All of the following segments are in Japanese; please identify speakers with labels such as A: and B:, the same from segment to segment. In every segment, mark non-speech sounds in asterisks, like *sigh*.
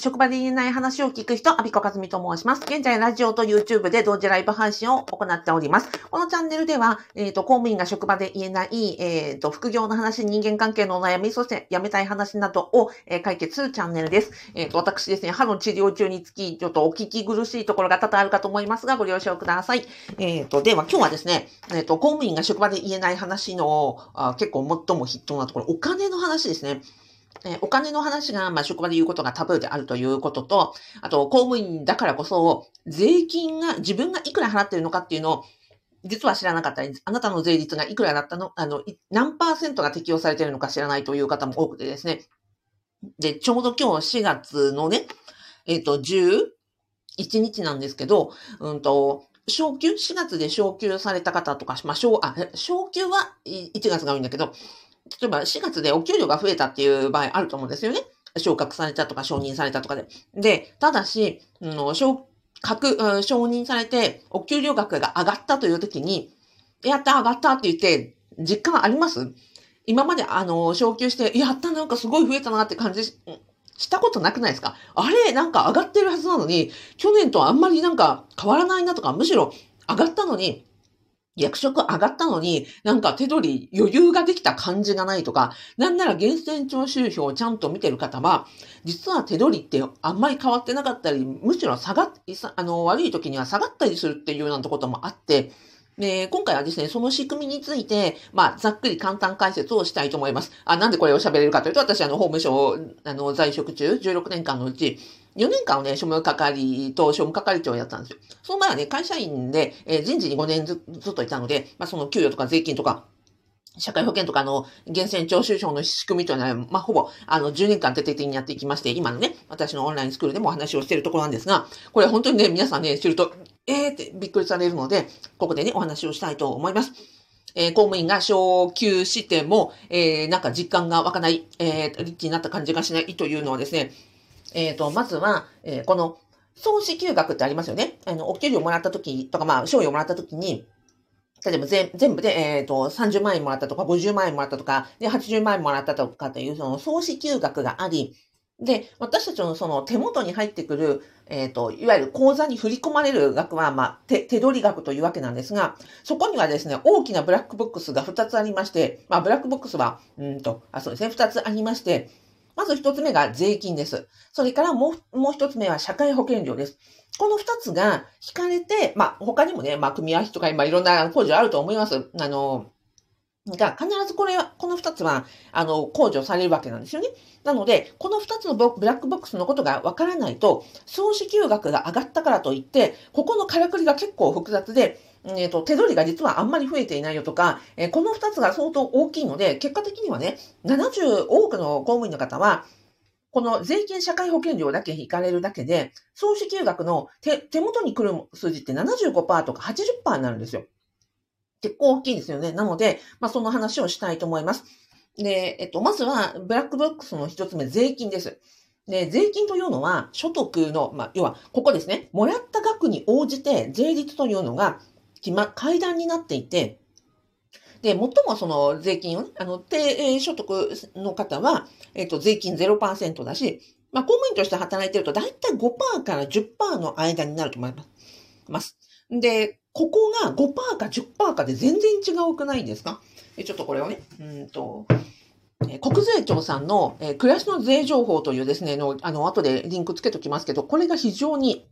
A: 職場で言えない話を聞く人、アビコカズミと申します。現在、ラジオと YouTube で同時ライブ配信を行っております。このチャンネルでは、えっ、ー、と、公務員が職場で言えない、えっ、ー、と、副業の話、人間関係のお悩み、そして辞めたい話などを、えー、解決するチャンネルです。えっ、と、私ですね、歯の治療中につき、ちょっとお聞き苦しいところが多々あるかと思いますが、ご了承ください。えっ、と、では今日はですね、えっ、と、公務員が職場で言えない話の、あ結構最も筆頭なところ、お金の話ですね。えお金の話が、まあ、職場で言うことがタブーであるということと、あと、公務員だからこそ、税金が、自分がいくら払ってるのかっていうのを、実は知らなかったり、あなたの税率がいくらだったの、あの、何パーセントが適用されてるのか知らないという方も多くてですね。で、ちょうど今日4月のね、えっ、ー、と、11日なんですけど、うんと、昇給 ?4 月で昇給された方とか、まあ、昇、あ、昇給は1月が多いんだけど、例えば4月でお給料が増えたっていう場合あると思うんですよね。昇格されたとか承認されたとかで。で、ただし、うん、昇格、うん、承認されてお給料額が上がったという時に、やった上がったって言って実感あります？今まであの、昇給して、やったなんかすごい増えたなって感じしたことなくないですか？あれなんか上がってるはずなのに、去年とあんまりなんか変わらないなとか、むしろ上がったのに、役職上がったのに、なんか手取り余裕ができた感じがないとか、なんなら源泉徴収票をちゃんと見てる方は、実は手取りってあんまり変わってなかったり、むしろ下がっ、あの、悪い時には下がったりするっていうようなこともあって、で、今回はですね、その仕組みについて、まあ、ざっくり簡単解説をしたいと思います。あ、なんでこれを喋れるかというと、私、あの、法務省、あの、在職中、16年間のうち、4年間をね、庶務係と庶務係長をやったんですよ。その前はね、会社員で、えー、人事に5年ずずっといたので、まあ、その給与とか税金とか、社会保険とかの源泉徴収票の仕組みというのは、まあ、ほぼ、あの、10年間徹底的にやっていきまして、今のね、私のオンラインスクールでもお話をしているところなんですが、これ本当にね、皆さんね、知ると、えーってびっくりされるので、ここでね、お話をしたいと思います。えー、公務員が昇給しても、えー、なんか実感が湧かない、えー、リッチになった感じがしないというのはですね、えっ、ー、と、まずは、えー、この、総支給額ってありますよね。あの、お給料もらった時とか、まあ、賞与をもらった時に、例えば全全部で、えっ、ー、と、30万円もらったとか、50万円もらったとか、で、80万円もらったとかという、その総支給額があり、で、私たちのその手元に入ってくる、えっ、ー、と、いわゆる口座に振り込まれる額は、まあ、手、手取り額というわけなんですが、そこにはですね、大きなブラックボックスが2つありまして、まあ、ブラックボックスは、うんと、あ、そうですね、2つありまして、まず一つ目が税金です。それからもう、もう一つ目は社会保険料です。この二つが引かれて、まあ、他にもね、まあ、組合費とか今いろんな控除あると思います。あの、が、必ずこれは、この二つは、あの、控除されるわけなんですよね。なので、この二つのブラックボックスのことがわからないと、総支給額が上がったからといって、ここのからくりが結構複雑で、えっ、ー、と、手取りが実はあんまり増えていないよとか、えー、この二つが相当大きいので、結果的にはね、70多くの公務員の方は、この税金社会保険料だけ引かれるだけで、総支給額の手元に来る数字って75%とか80%になるんですよ。結構大きいですよね。なので、まあ、その話をしたいと思います。で、えっと、まずは、ブラックボックスの一つ目、税金です。で、税金というのは、所得の、まあ、要は、ここですね、もらった額に応じて、税率というのが、決ま、階段になっていて、で、最もその税金をね、あの、低所得の方は、えっ、と、税金0%だし、まあ、公務員として働いてると、だいたい5%から10%の間になると思います。で、ここが5%か10%かで全然違うくないですか？えちょっとこれをね、うんと、え国税庁さんの、え、暮らしの税情報というですね、の、あの、後でリンクつけときますけど、これが非常に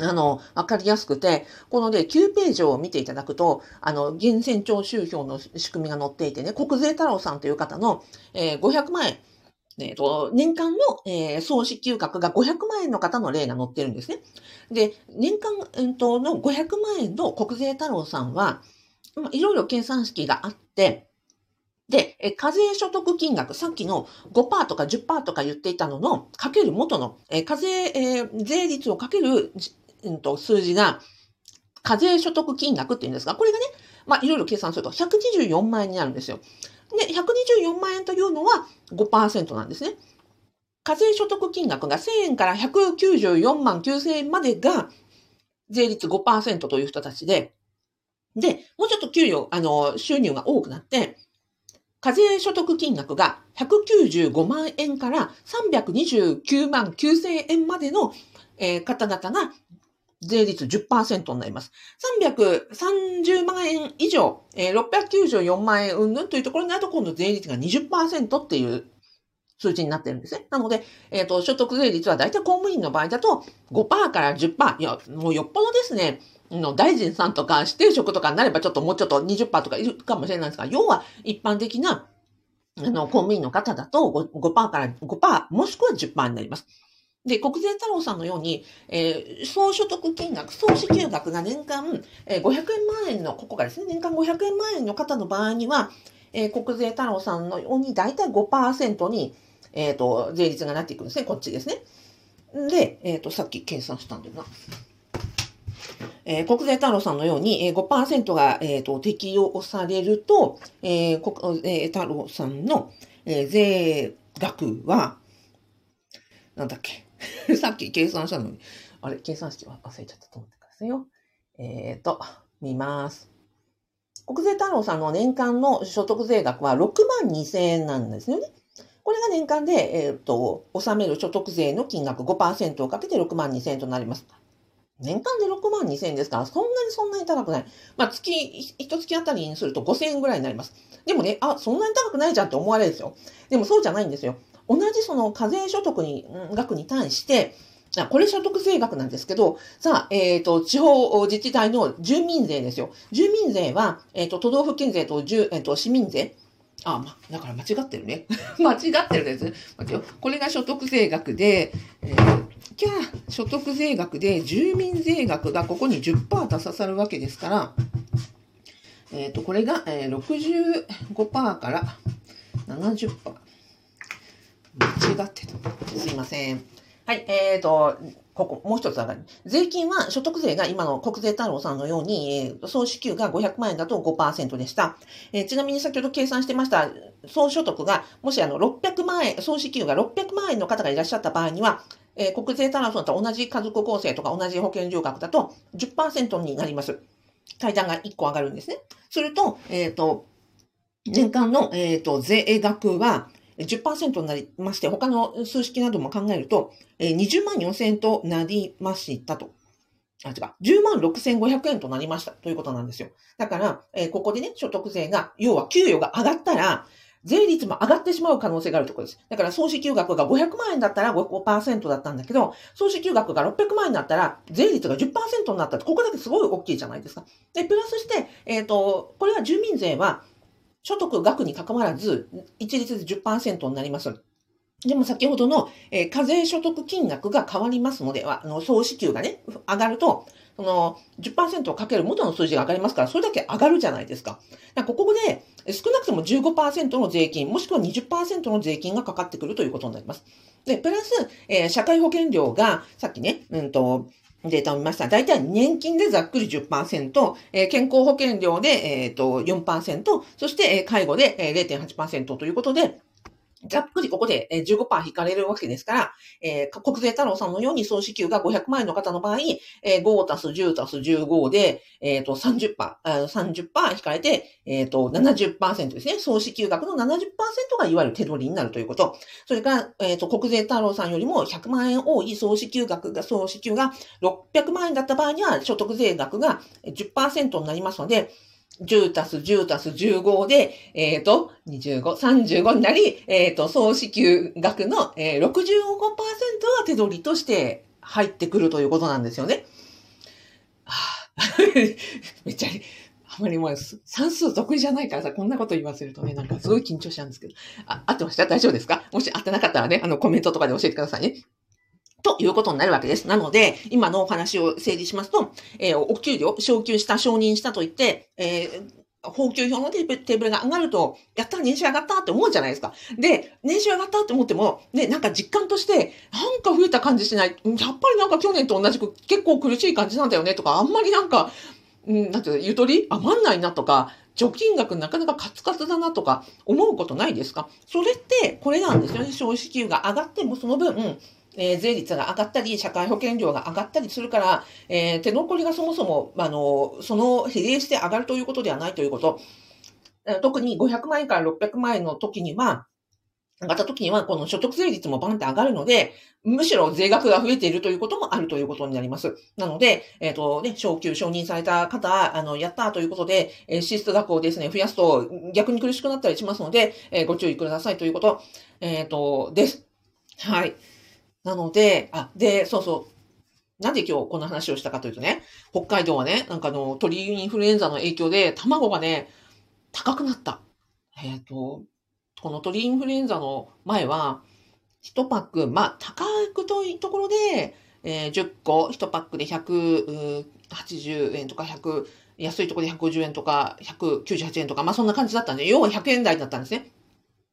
A: あの、わかりやすくて、このね、9ページを見ていただくと、あの、源泉徴収票の仕組みが載っていてね、国税太郎さんという方の、えー、500万円、えっ、ー、と、年間の、えー、総支給額が500万円の方の例が載ってるんですね。で、年間、えー、との500万円の国税太郎さんは、いろいろ計算式があって、で、え課税所得金額、さっきの5%とか10%とか言っていたのの、かける元の、え課税、えー、税率をかける、うんと、数字が、課税所得金額っていうんですが、これがね、まあ、いろいろ計算すると124万円になるんですよ。で、124万円というのは5%なんですね。課税所得金額が1000円から194万9000円までが税率5%という人たちで、で、もうちょっと給与、あの、収入が多くなって、課税所得金額が195万円から329万9000円までの、えー、方々が税率10%になります。330万円以上、えー、694万円云々というところになると今度税率が20%っていう数字になってるんですね。なので、えっ、ー、と、所得税率は大体公務員の場合だと5%から10%。いや、もうよっぽどですね。の大臣さんとか指定職とかになればちょっともうちょっと20%とかいるかもしれないですが、要は一般的なあの、公務員の方だと 5%, から5%、もしくは10%になります。で、国税太郎さんのように、えー、総所得金額、総支給額が年間、えー、500円万円の、ここがですね、年間500円万円の方の場合には、えー、国税太郎さんのように大体5%に、えっ、ー、と、税率がなっていくんですね、こっちですね。で、えっ、ー、と、さっき計算したんだよな。えー、国税太郎さんのように、えー、5%が、えーと、適用されると、えー国えー、太郎さんの、えー、税額は、なんだっけ *laughs* さっき計算したのに、あれ、計算式忘れちゃったと思ってくださいよ。えっ、ー、と、見ます。国税太郎さんの年間の所得税額は6万2千円なんですよね。これが年間で、えっ、ー、と、納める所得税の金額5%をかけて6万2千円となります。年間で6万2千円ですから、そんなにそんなに高くない。まあ、月、一月あたりにすると5千円ぐらいになります。でもね、あ、そんなに高くないじゃんって思われるんですよ。でもそうじゃないんですよ。同じその課税所得に、額に対して、あこれ所得税額なんですけど、さあ、えっ、ー、と、地方自治体の住民税ですよ。住民税は、えっ、ー、と、都道府県税と、住、えっ、ー、と、市民税。あ、ま、だから間違ってるね。*laughs* 間違ってるです。待ってよ。これが所得税額で、えー、きゃ所得税額で住民税額がここに10%足ささるわけですから、えっ、と、これが、えー、65%から70%。間違ってた。すいません。はい、えっ、ー、と、ここ、もう一つ上がる。税金は所得税が今の国税太郎さんのように、えー、総支給が500万円だと5%でした。えー、ちなみに先ほど計算してました、総所得が、もしあの600万円、総支給が600万円の方がいらっしゃった場合には、えー、国税太郎さんと同じ家族構成とか同じ保険料額だと10%になります。階段が1個上がるんですね。すると、えっ、ー、と、年間の、えっ、ー、と、税額は、10%になりまして、他の数式なども考えると、20万4000円となりましたと。あ、違う。10万6500円となりましたということなんですよ。だから、ここでね、所得税が、要は給与が上がったら、税率も上がってしまう可能性があるところです。だから、総支給額が500万円だったら 5%, だったんだけど、総支給額が600万円だったら、税率が10%になったって、ここだけすごい大きいじゃないですか。で、プラスして、えっ、ー、と、これは住民税は、所得額に関わらず、一律で10%になります。でも先ほどの、えー、課税所得金額が変わりますので、あの総支給がね、上がると、その10%をかける元の数字が上がりますから、それだけ上がるじゃないですか。かここで少なくとも15%の税金、もしくは20%の税金がかかってくるということになります。で、プラス、えー、社会保険料が、さっきね、うんと、データを見ました。大体年金でざっくり10%、えー、健康保険料で、えー、と4%、そして、えー、介護で、えー、0.8%ということで、ざっくりここで15%引かれるわけですから、えー、国税太郎さんのように総支給が500万円の方の場合、えー、5たす10たす15で、えっ、ー、と30%、30%引かれて、えっ、ー、と70%ですね。総支給額の70%がいわゆる手取りになるということ。それから、え、ー、と、国税太郎さんよりも100万円多い総支給額が、総支給が600万円だった場合には、所得税額が10%になりますので、10たす10たす15で、えっ、ー、と、25、35になり、えっ、ー、と、総支給額の、えー、65%が手取りとして入ってくるということなんですよね。*laughs* めっちゃ、あまりもう算数得意じゃないからさ、こんなこと言わせるとね、なんかすごい緊張しちゃうんですけど。あ、合ってました？大丈夫ですか？もし合ってなかったらね、あのコメントとかで教えてくださいね。ということになるわけです。なので、今のお話を整理しますと、えー、お給料、昇給した、承認したと言って、えー法給表のテーブルが上がると、やったら年収上がったって思うじゃないですか。で、年収上がったって思っても、ね、なんか実感として、なんか増えた感じしない。やっぱりなんか去年と同じく結構苦しい感じなんだよねとか、あんまりなんか、んなんていうゆとり余んないなとか、貯金額なかなかカツカツだなとか思うことないですか？それってこれなんですよね。消費給が上がってもその分、うんえー、税率が上がったり、社会保険料が上がったりするから、えー、手残りがそもそも、あの、その比例して上がるということではないということ。特に500万円から600万円の時には、上がった時には、この所得税率もバンって上がるので、むしろ税額が増えているということもあるということになります。なので、えっ、ー、とね、昇給承認された方、あの、やったということで、えー、支出額をですね、増やすと逆に苦しくなったりしますので、えー、ご注意くださいということ、えっ、ー、と、です。はい。なので、あ、で、そうそう。なんで今日この話をしたかというとね、北海道はね、なんかあの、鳥インフルエンザの影響で卵がね、高くなった。えっ、と、この鳥インフルエンザの前は、1パック、まあ、高くというところで、えー、10個、1パックで180円とか100、安いところで150円とか198円とか、まあそんな感じだったんで、要は100円台だったんですね。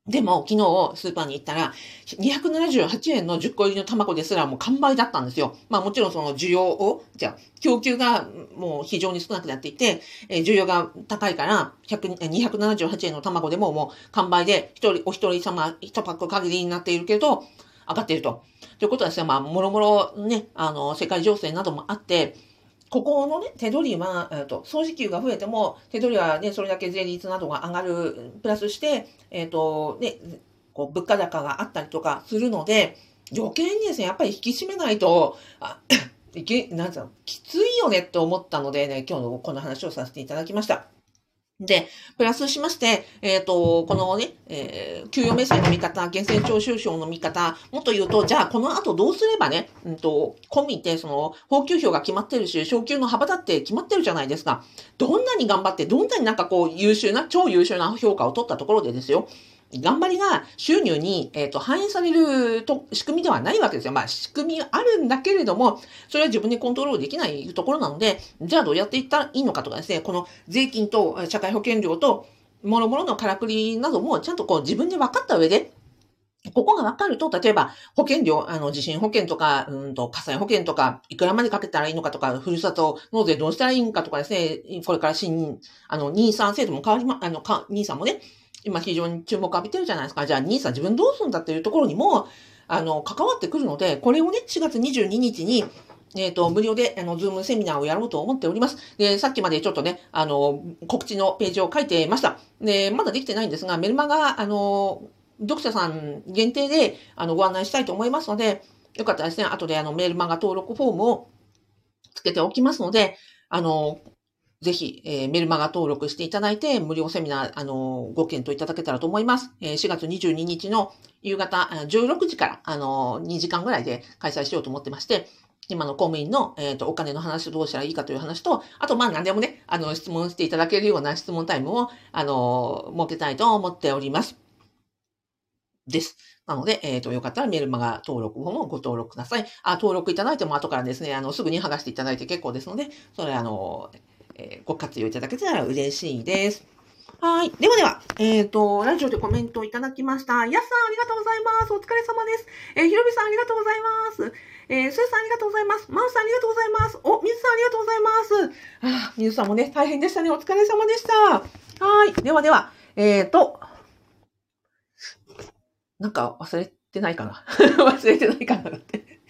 A: でも、昨日スーパーに行ったら、278円の10個入りの卵ですらもう完売だったんですよ。まあもちろんその需要を、じゃあ、供給がもう非常に少なくなっていて、えー、需要が高いから、278円の卵でももう完売で、一人、お一人様一パック限りになっているけど、上がっていると。ということはですね、まあ、もろもろね、あの、世界情勢などもあって、ここのね、手取りは、えっと、総支給が増えても、手取りはね、それだけ税率などが上がる、プラスして、えっ、と、ね、こう、物価高があったりとかするので、余計にですね、やっぱり引き締めないと、あ *coughs* いけ、なんつうの、きついよねって思ったのでね、今日のこの話をさせていただきました。で、プラスしまして、えっ、ー、と、このね、えー、給与目線の見方、源泉徴収票の見方、もっと言うと、じゃあこの後どうすればね、うんと、コンビって、その、報給票が決まってるし、昇給の幅だって決まってるじゃないですか。どんなに頑張って、どんなになんかこう、優秀な、超優秀な評価を取ったところでですよ。頑張りが収入に、えーと、反映されると仕組みではないわけですよ。まあ仕組みあるんだけれども、それは自分でコントロールできないところなので、じゃあどうやっていったらいいのかとかですね、この税金と社会保険料と、もろもろのからくりなどもちゃんとこう自分で分かった上で、ここが分かると、例えば保険料、あの、地震保険とか、うんと、火災保険とか、いくらまでかけたらいいのかとか、ふるさと納税どうしたらいいのかとかですね、これから新、あの、23制度も変わりま、あの、か、23もね、今非常に注目浴びてるじゃないですか。じゃあ、兄さん自分どうするんだっていうところにも、あの、関わってくるので、これをね、4月22日に、えっ、ー、と、無料で、あの、ズームセミナーをやろうと思っております。で、さっきまでちょっとね、あの、告知のページを書いてました。で、まだできてないんですが、メルマガ、あの、読者さん限定で、あの、ご案内したいと思いますので、よかったらですね、後であの、メルマガ登録フォームをつけておきますので、あの、ぜひ、えー、メルマガ登録していただいて、無料セミナー、あのー、ご検討いただけたらと思います。えー、4月22日の夕方16時から、あのー、2時間ぐらいで開催しようと思ってまして、今の公務員の、えっ、ー、と、お金の話をどうしたらいいかという話と、あと、まあ、何でもね、あの、質問していただけるような質問タイムを、あの、設けたいと思っております。です。なので、えっ、ー、と、よかったらメルマガ登録もご登録ください。あ、登録いただいても後からですね、あの、すぐに剥がしていただいて結構ですので、それ、あの、えー、ご活用いただけたら嬉しいです。はい。ではでは、えっ、ー、と、ラジオでコメントいただきました。やすさん、ありがとうございます。お疲れ様です。えー、ひろみさん、ありがとうございます。えー、すーさん、ありがとうございます。まうさん、ありがとうございます。お、みずさん、ありがとうございます。あ、みずさんもね、大変でしたね。お疲れ様でした。はい。ではでは、えっ、ー、と、なんか忘れてないかな *laughs* 忘れてないかなって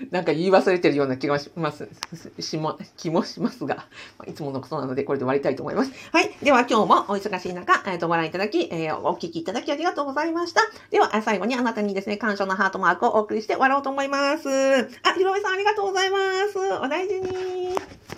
A: *laughs* なんか言い忘れてるような気がします、*laughs* しも、気もしますが、いつものことなのでこれで終わりたいと思います。はい。では今日もお忙しい中、えっ、ー、と、ご覧いただき、えー、お聞きいただきありがとうございました。では、最後にあなたにですね、感謝のハートマークをお送りして終わろうと思います。あ、ひろみさんありがとうございます。お大事に。